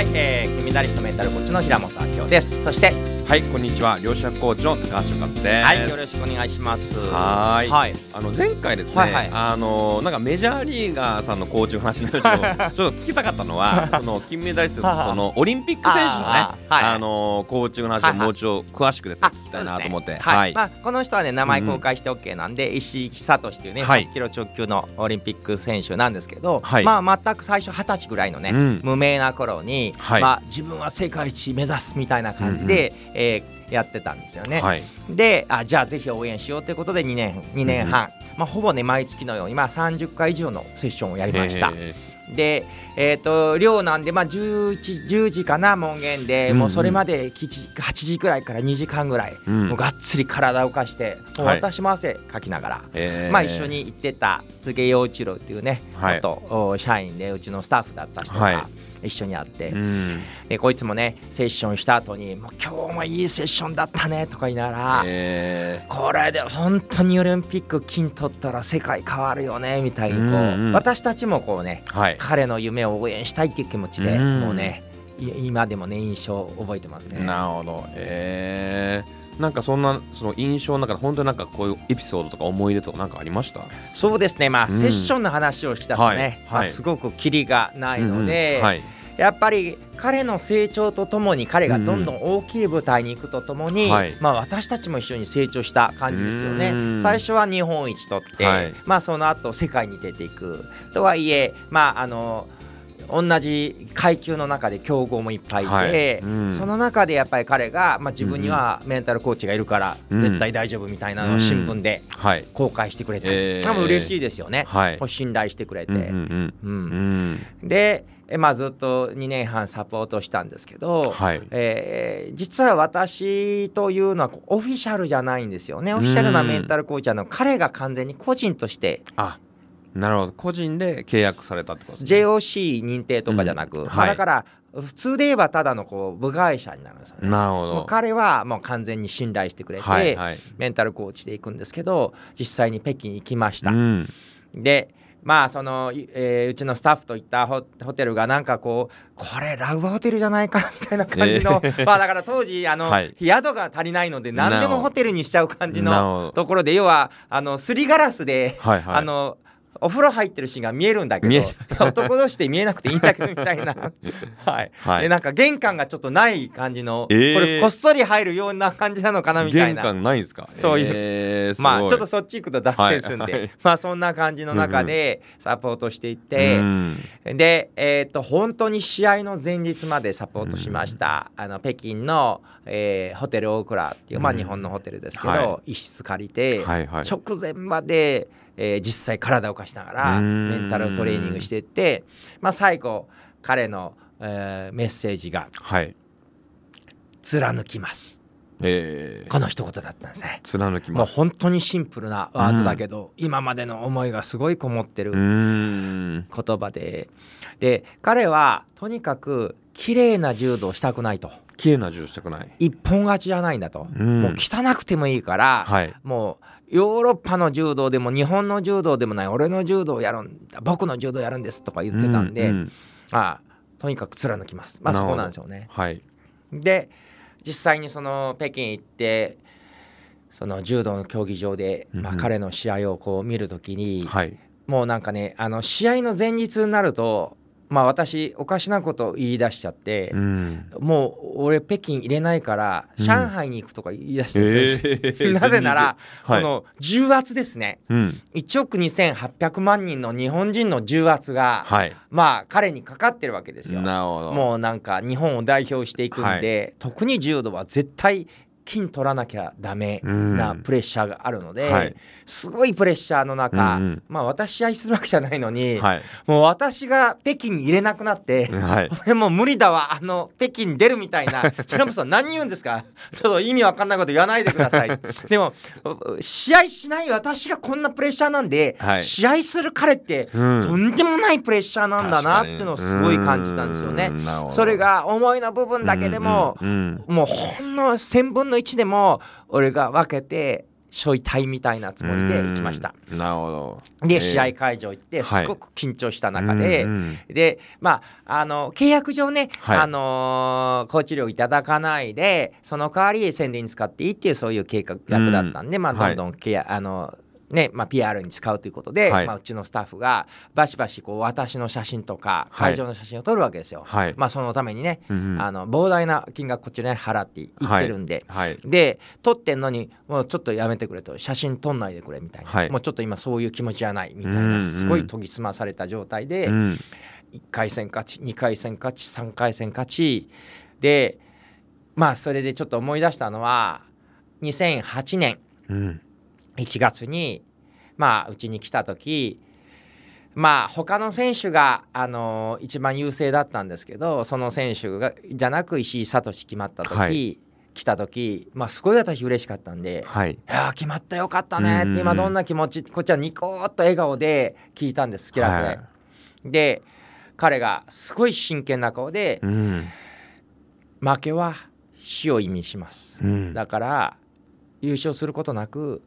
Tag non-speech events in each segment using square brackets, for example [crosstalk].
はい、えー、金メダリストメンタルコーチの平本明夫です。そしてはい、こんにちは。両者コーチの高橋勝です。はいよろしくお願いします。はーい。はい。あの前回ですね、はいはい。あのなんかメジャーリーガーさんのコーチの話なんですけど、ちょっと聞きたかったのは、[laughs] その金メダリストははそのオリンピック選手のね、あーはい。あのコーチの話をもうちょっと詳しくですね、聞きたいなと思って、ね。はい、い。まあ、この人はね名前公開して OK なんで、石井久俊というね、はい。100キロ直球のオリンピック選手なんですけど、はい。まあ全く最初二十歳ぐらいのね、うん。無名な頃に、はい。まあ自分は世界一目指すみたいな感じで、えーやってたんですよね。はい。であじゃあぜひ応援しようということで2年2年半、まあ、ほぼね毎月のように、まあ、30回以上のセッションをやりました。えで、えー、と寮なんで、まあ、11 10時かな門限で、うんうん。もうそれまで7時 ,8 時くらいから2時間ぐらい、うん。もうがっつり体を動かしてもうはい私も汗かきながら、えー。まあ、一緒に行ってた柘陽一郎っていうね、はい。社員でうちのスタッフだった人はい。が一緒に会って、うん。でこいつもねセッションした後に「もう今日もいいセッションだったね」とか言いながら。えこれで本当にオリンピック金取ったら世界変わるよねみたいにこう、うんうん。私たちもこうねーはい。彼の夢を応援したいっていう気持ちで、うんもうねい今でもね印象を覚えてますね。なるほど。えー、なんかそんなその印象の中で本当になんかこういうエピソードとか思い出とかなんかありました？そうですねまあ、うんセッションの話をしだすとね、はいまあ、はいすごくキリがないので、うんうんはい。やっぱり彼の成長とともに彼がどんどん大きい舞台に行くとともに、はい。まあ、私たちも一緒に成長した感じですよね。うん。最初は日本一取って、はい。まあ、その後世界に出ていく。とはいえまああの同じ階級の中で強豪もいっぱいいて、はい。うん。その中でやっぱり彼が、まあ、自分にはメンタルコーチがいるからうん。絶対大丈夫みたいなのを新聞ではい。公開してくれて、えー。でも嬉しいですよね、はい。信頼してくれて。うんうんうん。うん。うん。で、えまあ、ずっと2年半サポートしたんですけど、はいえー実は私というのはオフィシャルじゃないんですよねオフィシャルなメンタルコーチはあの彼が完全に個人としてあ、なるほど。個人で契約されたってことですね。JOC 認定とかじゃなく、まあうんはいだから普通で言えばただのこう部外者になるんですよね。なるほど。彼はもう完全に信頼してくれて、はいはい。メンタルコーチで行くんですけど実際に北京行きました。うん。でまあその、いえーうちのスタッフと行ったホホテルがなんかこうこれラブホテルじゃないかなみたいな感じの、[laughs] まあだから当時あの、はい。宿が足りないので何でもホテルにしちゃう感じのところで要はあのすりガラスで、はいはい。あのお風呂入ってるシーンが見えるんだけど男同士で見えなくていいんだけどみたいな。[laughs] はい、はい。でなんか玄関がちょっとない感じの、えー。これこっそり入るような感じなのかなみたい玄な関ないんですか？そういう。えーまあちょっとそっち行くと脱線するんで、はい。はい。まあそんな感じの中でサポートしていって、うん。で、えー、と本当に試合の前日までサポートしました、あの北京の、えーホテルオークラっていう、まあ、うん。日本のホテルですけど、は一室借りて、はいはい。直前まで、えー実際体を動かしながらうんメンタルトレーニングしていって、まあ、最後彼の、えーメッセージがはい。「貫きますえ」ーこの一言だったんですね。もう貫きます。本当にシンプルなワードだけど、今までの思いがすごいこもってる。言葉でで彼はとにかく綺麗な柔道をしたくないと綺麗な銃したくない。一本勝ちじゃないんだと、うんもう汚くてもいいから、はい。もうヨーロッパの柔道でも日本の柔道でもない俺の柔道をやるんだ僕の柔道やるんですとか言ってたんで、ううああとにかく貫きますまあそなるほどこなんですよね。はい。で実際にその北京行ってその柔道の競技場で、まあ、うんうん彼の試合をこう見るときに、はい。もうなんかねあの試合の前日になるとまあ私おかしなことを言い出しちゃってう、ん。もう俺北京入れないからうん上海に行くとか言い出してるん [laughs] なぜなら、はいこの重圧ですねうん。1億2800万人の日本人の重圧が、はい。まあ彼にかかってるわけですよ。もうなんか日本を代表していくんで、特に柔道は絶対金取らなきゃダメなプレッシャーがあるので、はい。すごいプレッシャーの中、うんうん。まあ私試合するわけじゃないのに、はい。もう私が北京に入れなくなって、はい。俺もう無理だわあの北京に出るみたいな [laughs] 平本さん何言うんですか？ちょっと意味わかんないこと言わないでください。[laughs] でもう試合しない私がこんなプレッシャーなんで、はい。試合する彼って、うん。とんでもないプレッシャーなんだなっていうのをすごい感じたんですよね。それが思いの部分だけでも、うんうんもうほんの1000分の1でも俺が分けてしょいたいみたいなつもりで行きました。うんなるほど。で、えー。試合会場行ってはいすごく緊張した中で、うんうんでまああの契約上ね、はい。あのーコーチ料いただかないでその代わり宣伝に使っていいっていうそういう計画役だったんで、まあはいどんどん契約、あのねまあ、PR に使うということで、はい。まあ、うちのスタッフがバシバシこう私の写真とかはい。会場の写真を撮るわけですよ。はい。まあ、そのためにね、うんうん。あの膨大な金額こっちね払っていってるんで、はい。で撮ってんのにもうちょっとやめてくれと写真撮んないでくれみたいな、はい。もうちょっと今そういう気持ちじゃないみたいなんすごい研ぎ澄まされた状態で、うん1回戦勝ち2回戦勝ち3回戦勝ち。でまあそれでちょっと思い出したのは2008年。うん1月にまあうちに来た時まあ他の選手が、あの一番優勢だったんですけどその選手がじゃなく石井聡決まった時、はい。来た時まあすごい私嬉しかったんで。はい。いやー決まったよかったねって今どんな気持ちこっちはニコーっと笑顔で聞いたんです気楽で、はい。で彼がすごい真剣な顔でうん。負けは死を意味します。うん。だから優勝することなく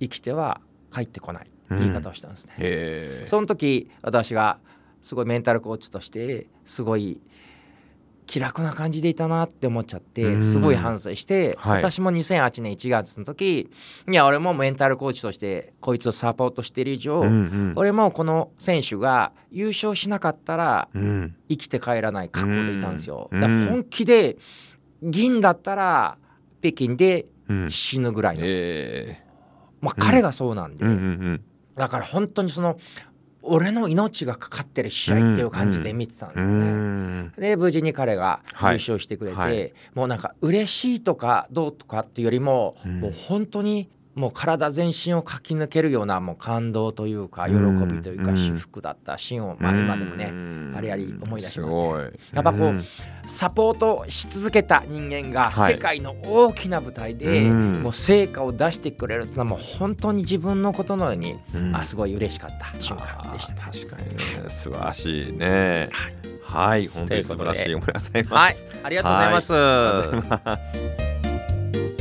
生きては帰ってこない。言い方をしたんですね、へえ。その時私がすごいメンタルコーチとしてすごい気楽な感じでいたなって思っちゃってうん。すごい反省して、はい。私も2008年1月の時いや俺もメンタルコーチとしてこいつをサポートしている以上、うんうん。俺もこの選手が優勝しなかったらうん。生きて帰らない覚悟でいたんですよ。うん。だから本気で銀だったら北京でうん。死ぬぐらいの、えまあ、彼がそうなんで、えうんうん。だから本当にその俺の命がかかってる試合っていう感じで見てたんですうよね。ん。で無事に彼が優はい。勝してくれて、はい。もうなんか嬉しいとかどうとかっていうよりも、うん。もう本当にもう体全身を駆け抜けるようなもう感動というか喜びというかうん。至福だったシーンを、まあ、今でもねうん。あれあり思い出しますね。やっぱこううん。サポートし続けた人間がはい。世界の大きな舞台でうん。もう成果を出してくれるってのはもう本当に自分のことのように、うん。あすごい嬉しかった瞬間でした確かにね。素晴らしいね。はい。本当に素晴らしいおめで。とうございます。はい、ありがとうございます。ありがとうございます